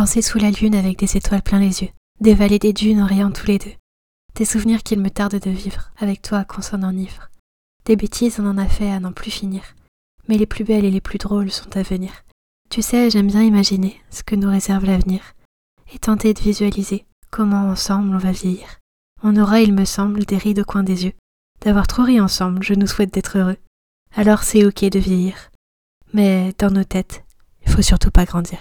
danser sous la lune avec des étoiles plein les yeux, dévaler des dunes en riant tous les deux. Des souvenirs qu'il me tarde de vivre, avec toi qu'on s'en enivre. Des bêtises on en a fait à n'en plus finir, mais les plus belles et les plus drôles sont à venir. Tu sais, j'aime bien imaginer ce que nous réserve l'avenir, et tenter de visualiser comment ensemble on va vieillir. On aura, il me semble, des rides au coin des yeux. D'avoir trop ri ensemble, je nous souhaite d'être heureux. Alors c'est ok de vieillir. Mais dans nos têtes, il faut surtout pas grandir.